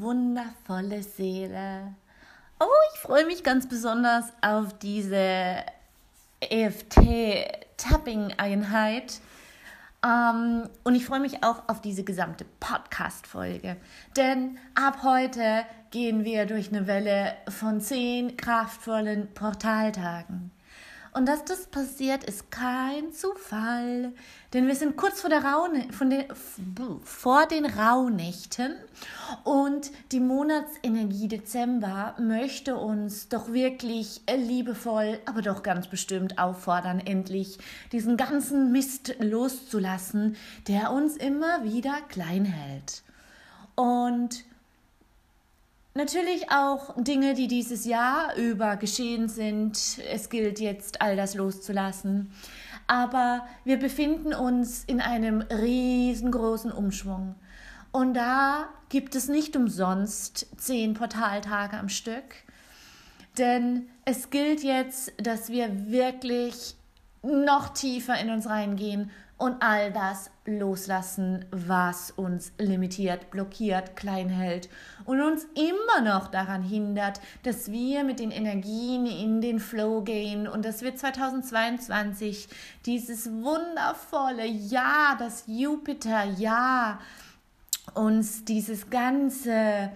Wundervolle Seele. Oh, ich freue mich ganz besonders auf diese EFT-Tapping-Einheit. Ähm, und ich freue mich auch auf diese gesamte Podcast-Folge. Denn ab heute gehen wir durch eine Welle von zehn kraftvollen Portaltagen. Und dass das passiert, ist kein Zufall, denn wir sind kurz vor, der Raune, den, vor den Rauhnächten und die Monatsenergie Dezember möchte uns doch wirklich liebevoll, aber doch ganz bestimmt auffordern, endlich diesen ganzen Mist loszulassen, der uns immer wieder klein hält. Und Natürlich auch Dinge, die dieses Jahr über geschehen sind. Es gilt jetzt, all das loszulassen. Aber wir befinden uns in einem riesengroßen Umschwung. Und da gibt es nicht umsonst zehn Portaltage am Stück. Denn es gilt jetzt, dass wir wirklich noch tiefer in uns reingehen und all das loslassen, was uns limitiert, blockiert, klein hält und uns immer noch daran hindert, dass wir mit den Energien in den Flow gehen und dass wir 2022 dieses wundervolle Jahr, das Jupiter-Jahr, uns dieses ganze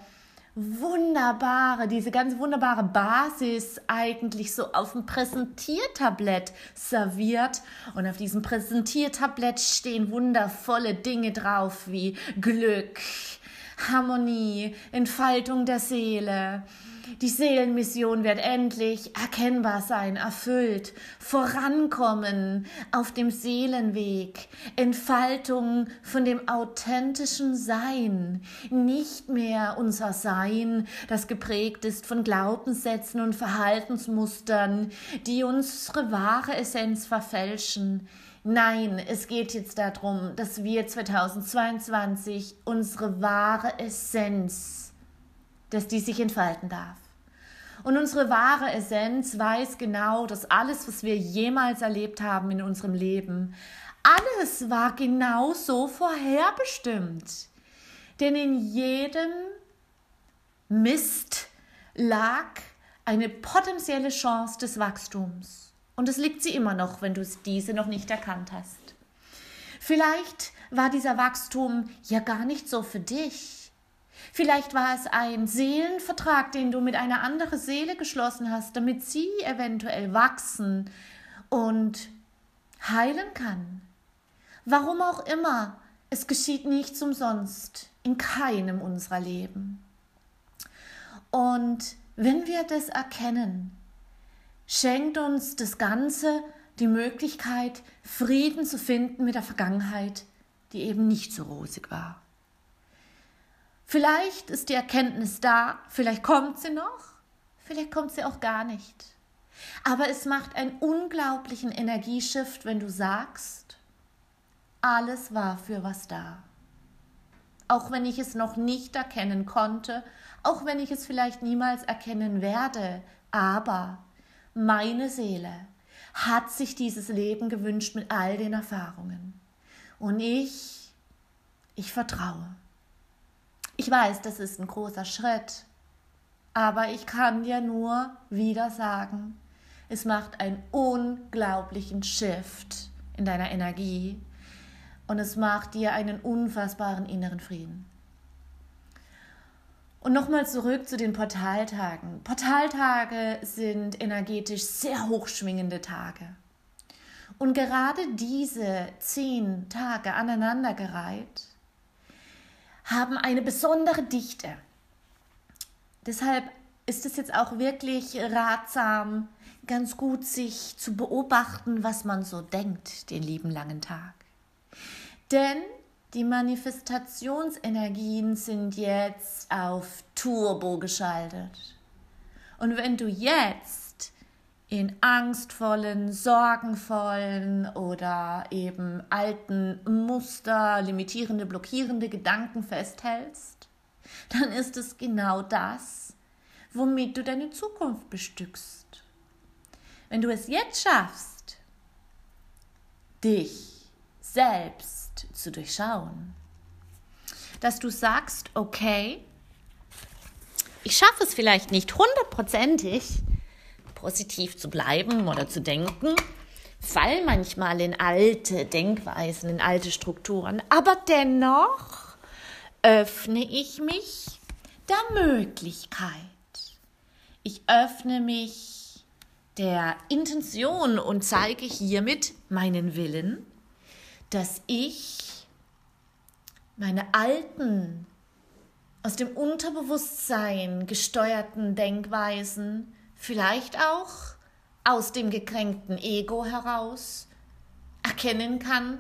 wunderbare, diese ganz wunderbare Basis eigentlich so auf dem Präsentiertablett serviert. Und auf diesem Präsentiertablett stehen wundervolle Dinge drauf wie Glück, Harmonie, Entfaltung der Seele, die Seelenmission wird endlich erkennbar sein, erfüllt, vorankommen auf dem Seelenweg, Entfaltung von dem authentischen Sein, nicht mehr unser Sein, das geprägt ist von Glaubenssätzen und Verhaltensmustern, die unsere wahre Essenz verfälschen. Nein, es geht jetzt darum, dass wir 2022 unsere wahre Essenz, dass die sich entfalten darf. Und unsere wahre Essenz weiß genau, dass alles, was wir jemals erlebt haben in unserem Leben, alles war genau so vorherbestimmt. Denn in jedem Mist lag eine potenzielle Chance des Wachstums. Und es liegt sie immer noch, wenn du diese noch nicht erkannt hast. Vielleicht war dieser Wachstum ja gar nicht so für dich. Vielleicht war es ein Seelenvertrag, den du mit einer anderen Seele geschlossen hast, damit sie eventuell wachsen und heilen kann. Warum auch immer, es geschieht nichts umsonst in keinem unserer Leben. Und wenn wir das erkennen, schenkt uns das Ganze die Möglichkeit, Frieden zu finden mit der Vergangenheit, die eben nicht so rosig war. Vielleicht ist die Erkenntnis da, vielleicht kommt sie noch, vielleicht kommt sie auch gar nicht. Aber es macht einen unglaublichen Energieshift, wenn du sagst, alles war für was da. Auch wenn ich es noch nicht erkennen konnte, auch wenn ich es vielleicht niemals erkennen werde, aber meine Seele hat sich dieses Leben gewünscht mit all den Erfahrungen. Und ich, ich vertraue. Ich weiß, das ist ein großer Schritt, aber ich kann dir nur wieder sagen, es macht einen unglaublichen Shift in deiner Energie und es macht dir einen unfassbaren inneren Frieden. Und nochmal zurück zu den Portaltagen. Portaltage sind energetisch sehr hochschwingende Tage. Und gerade diese zehn Tage aneinandergereiht haben eine besondere Dichte. Deshalb ist es jetzt auch wirklich ratsam, ganz gut sich zu beobachten, was man so denkt, den lieben langen Tag. Denn die Manifestationsenergien sind jetzt auf Turbo geschaltet. Und wenn du jetzt in angstvollen, sorgenvollen oder eben alten Muster, limitierende, blockierende Gedanken festhältst, dann ist es genau das, womit du deine Zukunft bestückst. Wenn du es jetzt schaffst, dich selbst zu durchschauen, dass du sagst, okay, ich schaffe es vielleicht nicht hundertprozentig, positiv zu bleiben oder zu denken, fall manchmal in alte Denkweisen, in alte Strukturen, aber dennoch öffne ich mich der Möglichkeit. Ich öffne mich der Intention und zeige hiermit meinen Willen, dass ich meine alten, aus dem Unterbewusstsein gesteuerten Denkweisen vielleicht auch aus dem gekränkten Ego heraus erkennen kann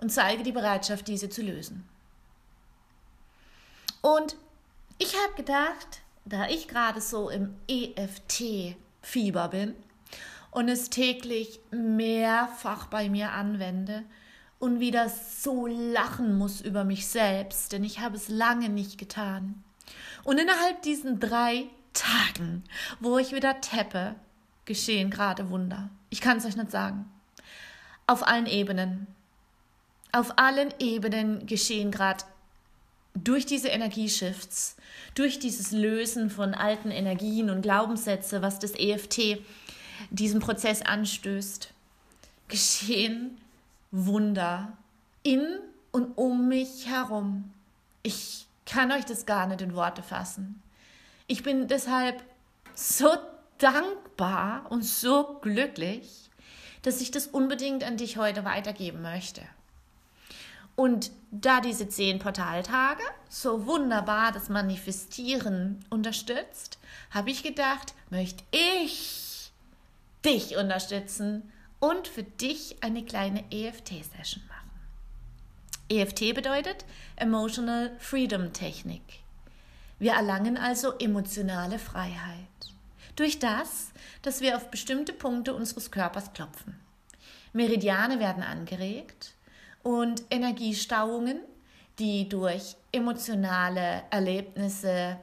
und zeige die Bereitschaft, diese zu lösen. Und ich habe gedacht, da ich gerade so im EFT-Fieber bin und es täglich mehrfach bei mir anwende und wieder so lachen muss über mich selbst, denn ich habe es lange nicht getan. Und innerhalb diesen drei Tagen, wo ich wieder teppe, geschehen gerade Wunder. Ich kann es euch nicht sagen. Auf allen Ebenen. Auf allen Ebenen geschehen gerade durch diese Energieshifts, durch dieses Lösen von alten Energien und Glaubenssätze, was das EFT diesen Prozess anstößt, geschehen Wunder in und um mich herum. Ich kann euch das gar nicht in Worte fassen. Ich bin deshalb so dankbar und so glücklich, dass ich das unbedingt an dich heute weitergeben möchte. Und da diese zehn Portaltage so wunderbar das Manifestieren unterstützt, habe ich gedacht, möchte ich dich unterstützen und für dich eine kleine EFT-Session machen. EFT bedeutet Emotional Freedom Technik. Wir erlangen also emotionale Freiheit durch das, dass wir auf bestimmte Punkte unseres Körpers klopfen. Meridiane werden angeregt und Energiestauungen, die durch emotionale Erlebnisse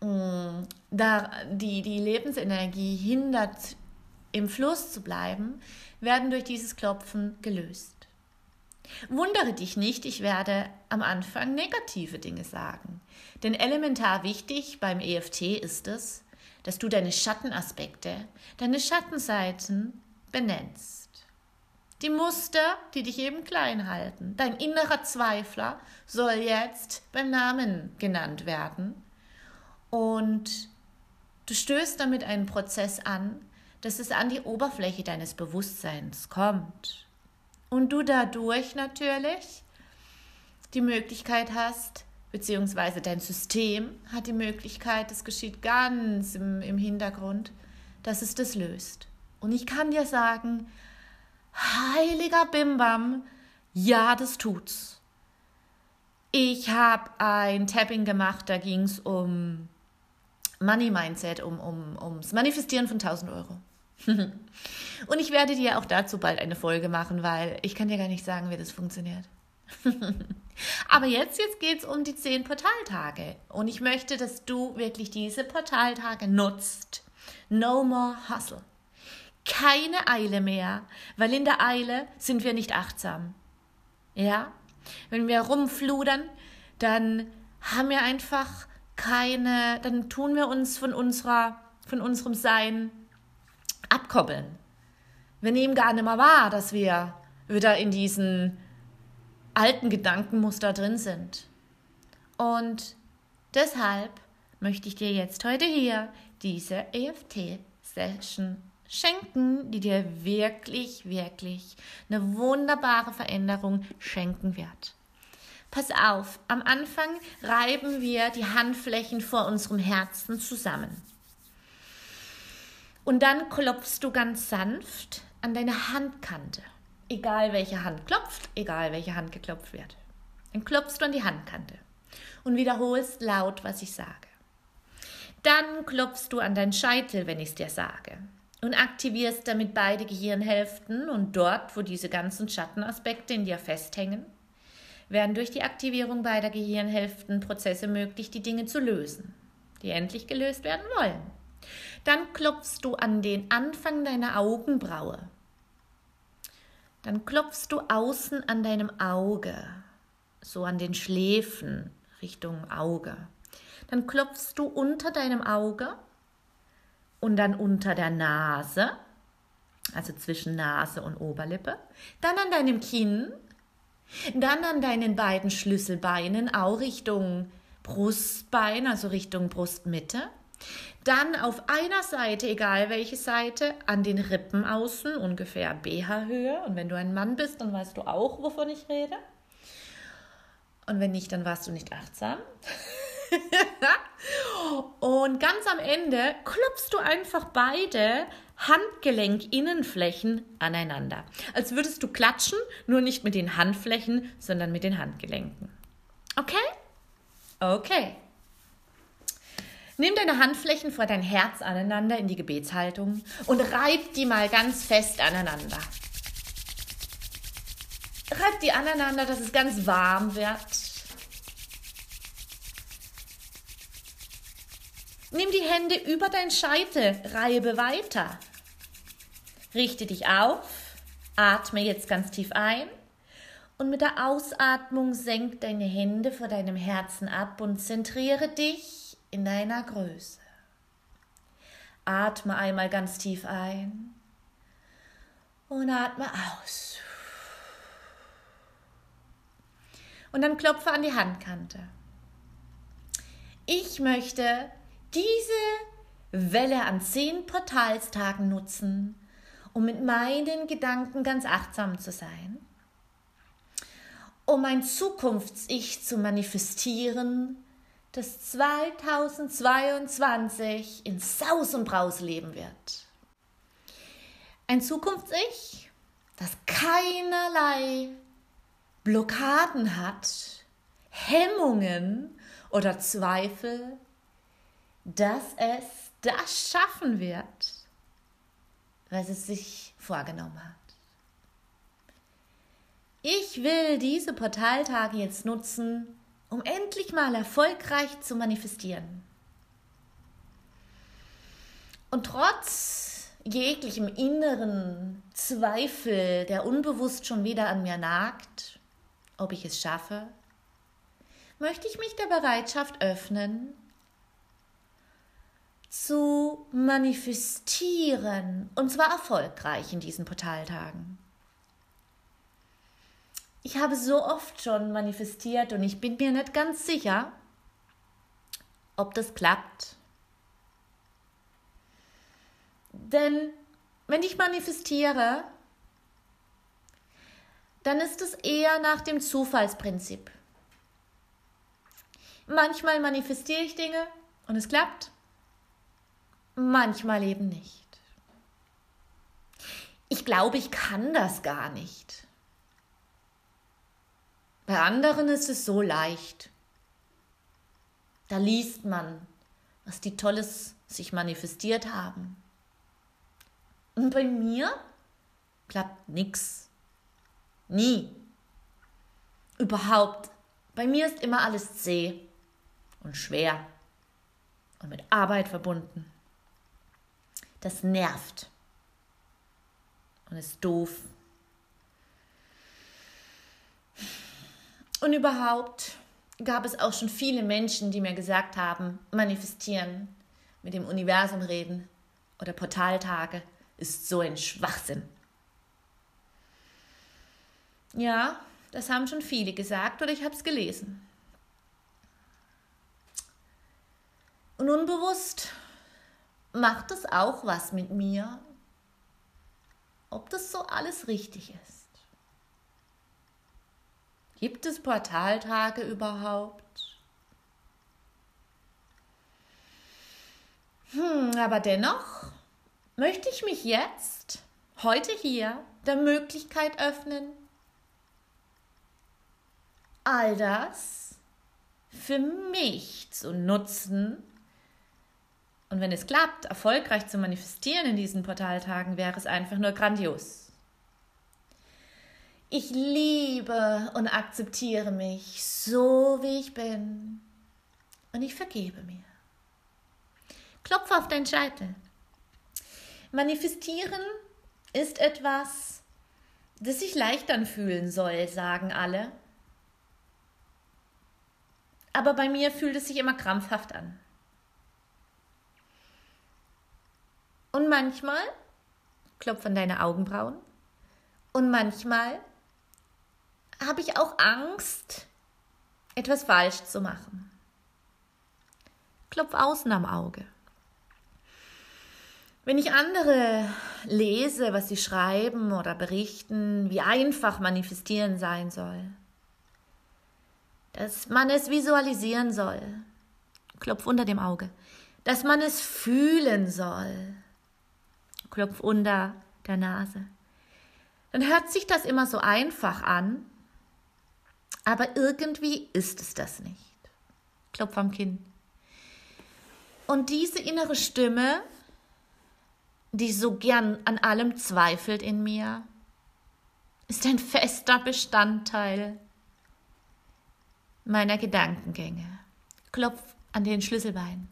mm, die, die Lebensenergie hindert, im Fluss zu bleiben, werden durch dieses Klopfen gelöst. Wundere dich nicht, ich werde am Anfang negative Dinge sagen. Denn elementar wichtig beim EFT ist es, dass du deine Schattenaspekte, deine Schattenseiten benennst. Die Muster, die dich eben klein halten. Dein innerer Zweifler soll jetzt beim Namen genannt werden. Und du stößt damit einen Prozess an, dass es an die Oberfläche deines Bewusstseins kommt. Und du dadurch natürlich die Möglichkeit hast, beziehungsweise dein System hat die Möglichkeit, das geschieht ganz im, im Hintergrund, dass es das löst. Und ich kann dir sagen, heiliger Bimbam, ja, das tut's. Ich habe ein Tapping gemacht, da ging es um Money Mindset, um, um, ums Manifestieren von 1000 Euro. Und ich werde dir auch dazu bald eine Folge machen, weil ich kann dir gar nicht sagen, wie das funktioniert. Aber jetzt, jetzt geht es um die zehn Portaltage. Und ich möchte, dass du wirklich diese Portaltage nutzt. No more hustle. Keine Eile mehr, weil in der Eile sind wir nicht achtsam. Ja? Wenn wir rumfludern, dann haben wir einfach keine, dann tun wir uns von unserer, von unserem Sein abkoppeln. Wir nehmen gar nicht mehr wahr, dass wir wieder in diesen alten Gedankenmuster drin sind. Und deshalb möchte ich dir jetzt heute hier diese EFT-Session schenken, die dir wirklich, wirklich eine wunderbare Veränderung schenken wird. Pass auf, am Anfang reiben wir die Handflächen vor unserem Herzen zusammen. Und dann klopfst du ganz sanft an deine Handkante egal welche Hand klopft, egal welche Hand geklopft wird. Dann klopfst du an die Handkante und wiederholst laut, was ich sage. Dann klopfst du an deinen Scheitel, wenn ich es dir sage. Und aktivierst damit beide Gehirnhälften und dort, wo diese ganzen Schattenaspekte in dir festhängen, werden durch die Aktivierung beider Gehirnhälften Prozesse möglich, die Dinge zu lösen, die endlich gelöst werden wollen. Dann klopfst du an den Anfang deiner Augenbraue dann klopfst du außen an deinem Auge, so an den Schläfen, Richtung Auge. Dann klopfst du unter deinem Auge und dann unter der Nase, also zwischen Nase und Oberlippe, dann an deinem Kinn, dann an deinen beiden Schlüsselbeinen, auch Richtung Brustbein, also Richtung Brustmitte. Dann auf einer Seite, egal welche Seite, an den Rippen außen, ungefähr BH-Höhe. Und wenn du ein Mann bist, dann weißt du auch, wovon ich rede. Und wenn nicht, dann warst du nicht achtsam. und ganz am Ende klopfst du einfach beide Handgelenkinnenflächen aneinander. Als würdest du klatschen, nur nicht mit den Handflächen, sondern mit den Handgelenken. Okay? Okay. Nimm deine Handflächen vor dein Herz aneinander in die Gebetshaltung und reib die mal ganz fest aneinander. Reib die aneinander, dass es ganz warm wird. Nimm die Hände über dein Scheitel, reibe weiter. Richte dich auf, atme jetzt ganz tief ein und mit der Ausatmung senk deine Hände vor deinem Herzen ab und zentriere dich in deiner Größe. Atme einmal ganz tief ein und atme aus. Und dann klopfe an die Handkante. Ich möchte diese Welle an zehn Portalstagen nutzen, um mit meinen Gedanken ganz achtsam zu sein, um ein Zukunfts-Ich zu manifestieren, das 2022 in Saus und Braus leben wird. Ein Zukunfts-Ich, das keinerlei Blockaden hat, Hemmungen oder Zweifel dass es das schaffen wird, was es sich vorgenommen hat. Ich will diese Portaltage jetzt nutzen, um endlich mal erfolgreich zu manifestieren. Und trotz jeglichem inneren Zweifel, der unbewusst schon wieder an mir nagt, ob ich es schaffe, möchte ich mich der Bereitschaft öffnen, zu manifestieren und zwar erfolgreich in diesen Portaltagen. Ich habe so oft schon manifestiert und ich bin mir nicht ganz sicher, ob das klappt. Denn wenn ich manifestiere, dann ist es eher nach dem Zufallsprinzip. Manchmal manifestiere ich Dinge und es klappt manchmal eben nicht. Ich glaube, ich kann das gar nicht. Bei anderen ist es so leicht. Da liest man, was die Tolles sich manifestiert haben. Und bei mir klappt nichts. Nie. Überhaupt. Bei mir ist immer alles zäh und schwer und mit Arbeit verbunden das nervt und ist doof. Und überhaupt gab es auch schon viele Menschen, die mir gesagt haben, manifestieren, mit dem Universum reden oder Portaltage ist so ein Schwachsinn. Ja, das haben schon viele gesagt oder ich habe es gelesen. Und unbewusst macht es auch was mit mir, ob das so alles richtig ist. Gibt es Portaltage überhaupt? Hm, aber dennoch möchte ich mich jetzt, heute hier, der Möglichkeit öffnen, all das für mich zu nutzen, und wenn es klappt, erfolgreich zu manifestieren in diesen Portaltagen, wäre es einfach nur grandios. Ich liebe und akzeptiere mich so, wie ich bin. Und ich vergebe mir. Klopfe auf deinen Scheitel. Manifestieren ist etwas, das sich leicht anfühlen soll, sagen alle. aber bei mir fühlt es sich immer krampfhaft an. Und manchmal klopf an deine Augenbrauen und manchmal habe ich auch Angst, etwas falsch zu machen. Klopf außen am Auge. Wenn ich andere lese, was sie schreiben oder berichten, wie einfach manifestieren sein soll, dass man es visualisieren soll, klopf unter dem Auge, dass man es fühlen soll, klopf unter der Nase, dann hört sich das immer so einfach an, aber irgendwie ist es das nicht. Klopf am Kinn. Und diese innere Stimme, die so gern an allem zweifelt in mir, ist ein fester Bestandteil meiner Gedankengänge. Klopf an den Schlüsselbein.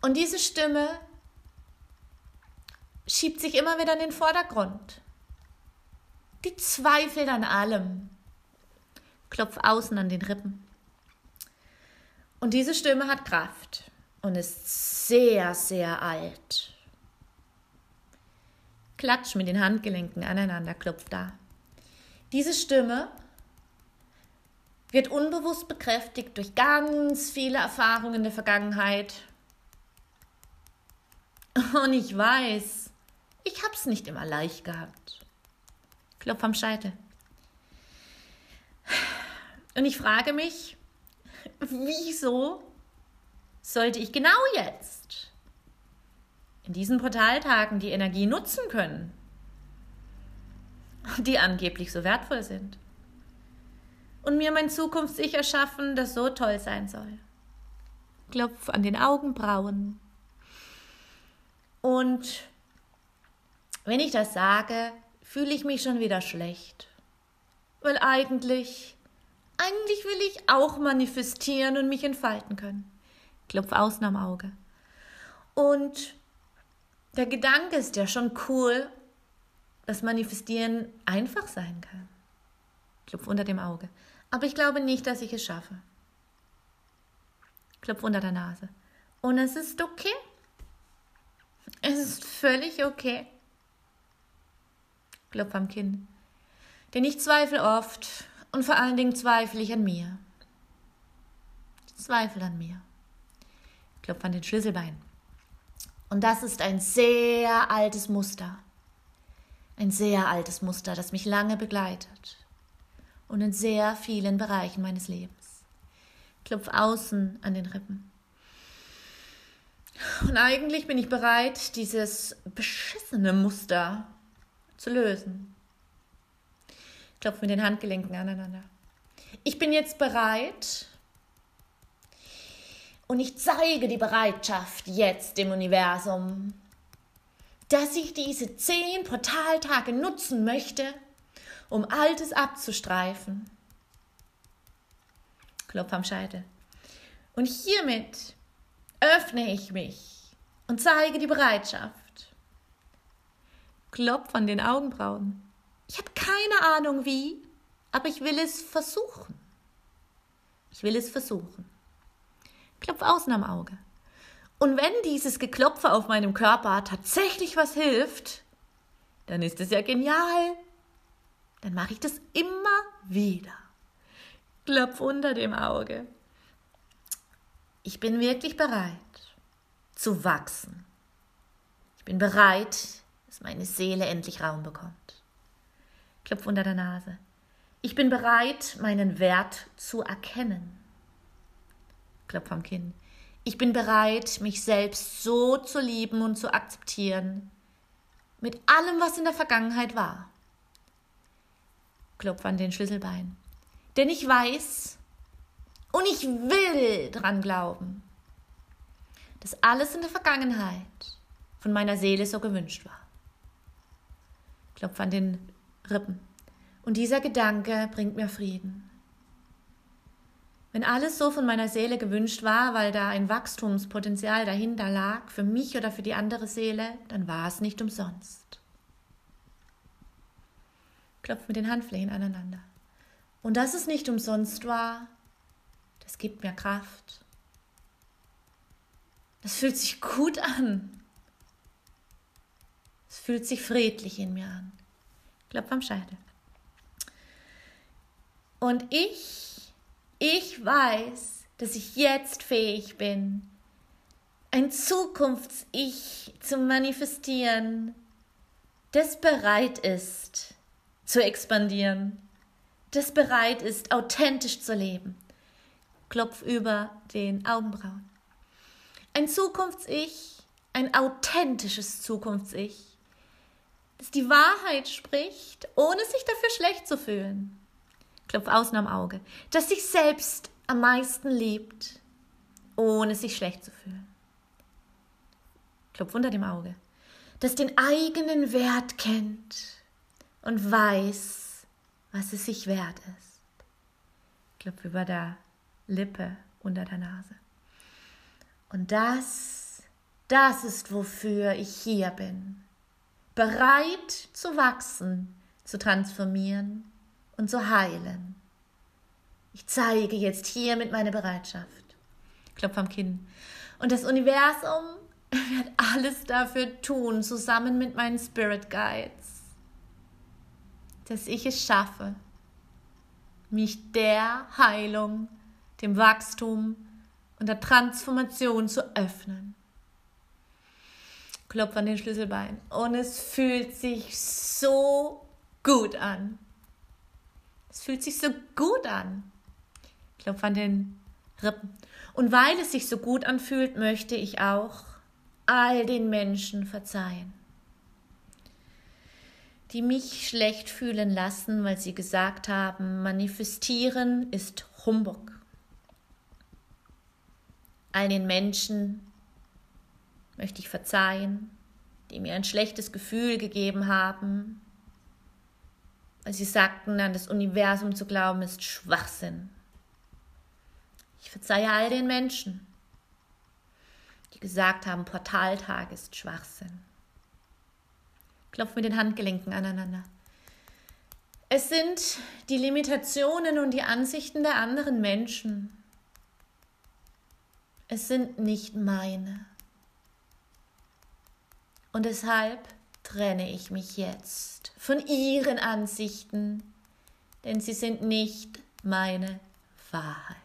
Und diese Stimme schiebt sich immer wieder in den Vordergrund. Die zweifelt an allem. Klopf außen an den Rippen. Und diese Stimme hat Kraft und ist sehr, sehr alt. Klatsch mit den Handgelenken aneinander, klopft da. Diese Stimme wird unbewusst bekräftigt durch ganz viele Erfahrungen der Vergangenheit. Und ich weiß, ich hab's nicht immer leicht gehabt. Klopf am Scheitel. Und ich frage mich, wieso sollte ich genau jetzt in diesen Portaltagen die Energie nutzen können, die angeblich so wertvoll sind? Und mir mein Zukunftssicher erschaffen, das so toll sein soll. Klopf an den Augenbrauen. Und wenn ich das sage, fühle ich mich schon wieder schlecht. Weil eigentlich, eigentlich will ich auch manifestieren und mich entfalten können. Klopf außen am Auge. Und der Gedanke ist ja schon cool, dass Manifestieren einfach sein kann. Klopf unter dem Auge. Aber ich glaube nicht, dass ich es schaffe. Klopf unter der Nase. Und es ist okay. Es ist völlig okay. Klopf am Kinn. Denn ich zweifle oft und vor allen Dingen zweifle ich an mir. Ich zweifle an mir. Klopf an den Schlüsselbein. Und das ist ein sehr altes Muster. Ein sehr altes Muster, das mich lange begleitet. Und in sehr vielen Bereichen meines Lebens. Klopf außen an den Rippen. Und eigentlich bin ich bereit, dieses beschissene Muster zu lösen. Klopf mit den Handgelenken aneinander. Ich bin jetzt bereit und ich zeige die Bereitschaft jetzt dem Universum, dass ich diese zehn Portaltage nutzen möchte, um Altes abzustreifen. Klopf am Scheitel. Und hiermit öffne ich mich und zeige die Bereitschaft, Klopf an den Augenbrauen. Ich habe keine Ahnung wie, aber ich will es versuchen. Ich will es versuchen. Klopf außen am Auge. Und wenn dieses Geklopfe auf meinem Körper tatsächlich was hilft, dann ist es ja genial. Dann mache ich das immer wieder. Klopf unter dem Auge. Ich bin wirklich bereit zu wachsen. Ich bin bereit, dass meine Seele endlich Raum bekommt. Klopf unter der Nase. Ich bin bereit, meinen Wert zu erkennen. Klopf am Kinn. Ich bin bereit, mich selbst so zu lieben und zu akzeptieren, mit allem, was in der Vergangenheit war. Klopf an den Schlüsselbein. Denn ich weiß und ich will dran glauben, dass alles in der Vergangenheit von meiner Seele so gewünscht war. Klopf an den Rippen. Und dieser Gedanke bringt mir Frieden. Wenn alles so von meiner Seele gewünscht war, weil da ein Wachstumspotenzial dahinter lag, für mich oder für die andere Seele, dann war es nicht umsonst. Klopf mit den Handflächen aneinander. Und dass es nicht umsonst war, Das gibt mir Kraft. Das fühlt sich gut an. Es fühlt sich friedlich in mir an. Klopf am Scheitel. Und ich, ich weiß, dass ich jetzt fähig bin, ein Zukunfts-Ich zu manifestieren, das bereit ist zu expandieren, das bereit ist, authentisch zu leben. Klopf über den Augenbrauen. Ein Zukunfts-Ich, ein authentisches Zukunfts-Ich, das die Wahrheit spricht, ohne sich dafür schlecht zu fühlen. Klopf außen am Auge. Das sich selbst am meisten liebt, ohne sich schlecht zu fühlen. Klopf unter dem Auge. Das den eigenen Wert kennt und weiß, was es sich wert ist. Klopf über der Lippe unter der Nase. Und das, das ist, wofür ich hier bin. Bereit zu wachsen, zu transformieren und zu heilen. Ich zeige jetzt hier mit meiner Bereitschaft. Klopf am Kinn. Und das Universum wird alles dafür tun, zusammen mit meinen Spirit Guides, dass ich es schaffe, mich der Heilung, dem Wachstum und der Transformation zu öffnen. Klopf an den Schlüsselbein und es fühlt sich so gut an. Es fühlt sich so gut an. Klopf an den Rippen. Und weil es sich so gut anfühlt, möchte ich auch all den Menschen verzeihen, die mich schlecht fühlen lassen, weil sie gesagt haben, manifestieren ist Humbug. All den Menschen möchte ich verzeihen, die mir ein schlechtes Gefühl gegeben haben, weil sie sagten, an das Universum zu glauben ist Schwachsinn. Ich verzeihe all den Menschen, die gesagt haben, Portaltag ist Schwachsinn. Klopf mit den Handgelenken aneinander. Es sind die Limitationen und die Ansichten der anderen Menschen. Es sind nicht meine. Und deshalb trenne ich mich jetzt von ihren Ansichten, denn sie sind nicht meine Wahrheit.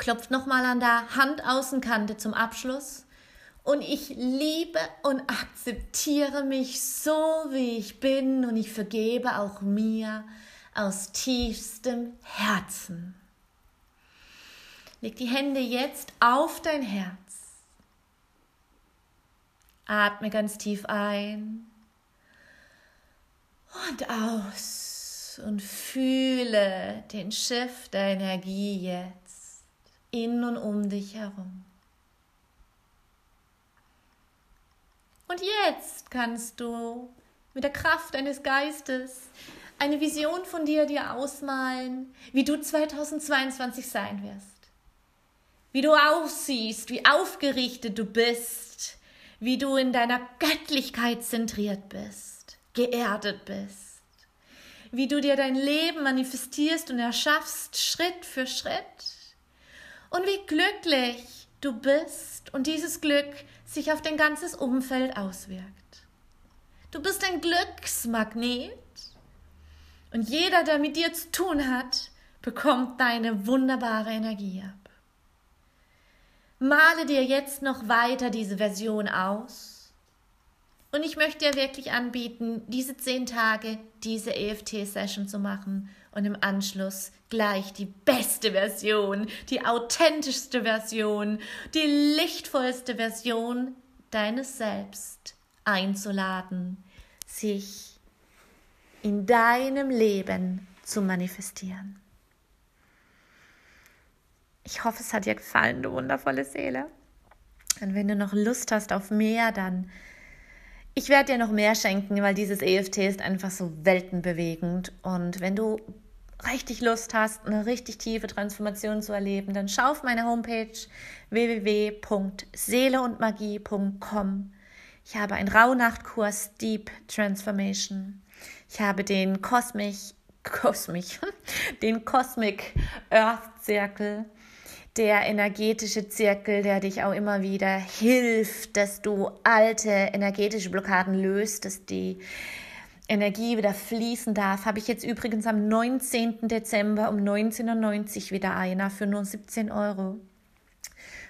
klopft nochmal an der Handaußenkante zum Abschluss. Und ich liebe und akzeptiere mich so, wie ich bin und ich vergebe auch mir aus tiefstem Herzen. Leg die Hände jetzt auf dein Herz. Atme ganz tief ein und aus und fühle den Schiff der Energie jetzt in und um dich herum. Und jetzt kannst du mit der Kraft deines Geistes eine Vision von dir dir ausmalen, wie du 2022 sein wirst. Wie du aussiehst, wie aufgerichtet du bist, wie du in deiner Göttlichkeit zentriert bist, geerdet bist, wie du dir dein Leben manifestierst und erschaffst Schritt für Schritt und wie glücklich du bist und dieses Glück sich auf dein ganzes Umfeld auswirkt. Du bist ein Glücksmagnet und jeder, der mit dir zu tun hat, bekommt deine wunderbare Energie ab. Male dir jetzt noch weiter diese Version aus und ich möchte dir wirklich anbieten, diese zehn Tage diese EFT-Session zu machen und im Anschluss gleich die beste Version, die authentischste Version, die lichtvollste Version deines Selbst einzuladen, sich in deinem Leben zu manifestieren. Ich hoffe, es hat dir gefallen, du wundervolle Seele. Und wenn du noch Lust hast auf mehr, dann ich werde dir noch mehr schenken, weil dieses EFT ist einfach so weltenbewegend. Und wenn du richtig Lust hast, eine richtig tiefe Transformation zu erleben, dann schau auf meine Homepage www.seeleundmagie.com. Ich habe einen Rauhnachtkurs Deep Transformation. Ich habe den Cosmic Cosmic, den Cosmic Earth Zirkel, der energetische Zirkel, der dich auch immer wieder hilft, dass du alte energetische Blockaden löst, dass die Energie wieder fließen darf, habe ich jetzt übrigens am 19. Dezember um 19.90 Uhr wieder einer für nur 17 Euro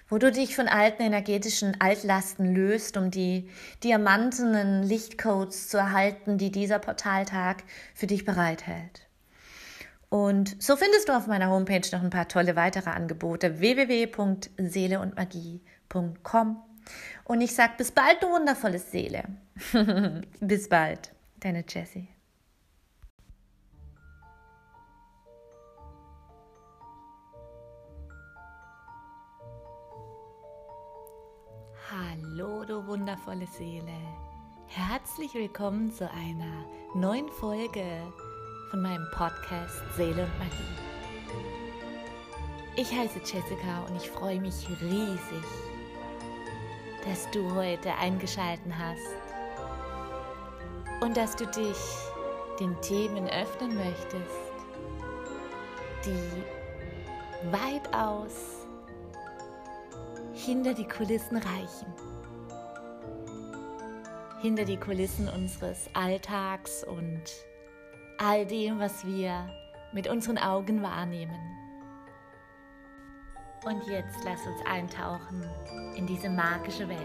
wo du dich von alten energetischen Altlasten löst, um die diamantenen Lichtcodes zu erhalten, die dieser Portaltag für dich bereithält. Und so findest du auf meiner Homepage noch ein paar tolle weitere Angebote www.seeleundmagie.com. Und ich sage bis bald, du wundervolle Seele. bis bald, deine Jessie. Hallo, du wundervolle Seele. Herzlich willkommen zu einer neuen Folge von meinem Podcast Seele und Magie. Ich heiße Jessica und ich freue mich riesig, dass du heute eingeschalten hast und dass du dich den Themen öffnen möchtest, die weitaus hinter die Kulissen reichen. Hinter die Kulissen unseres Alltags und all dem, was wir mit unseren Augen wahrnehmen. Und jetzt lass uns eintauchen in diese magische Welt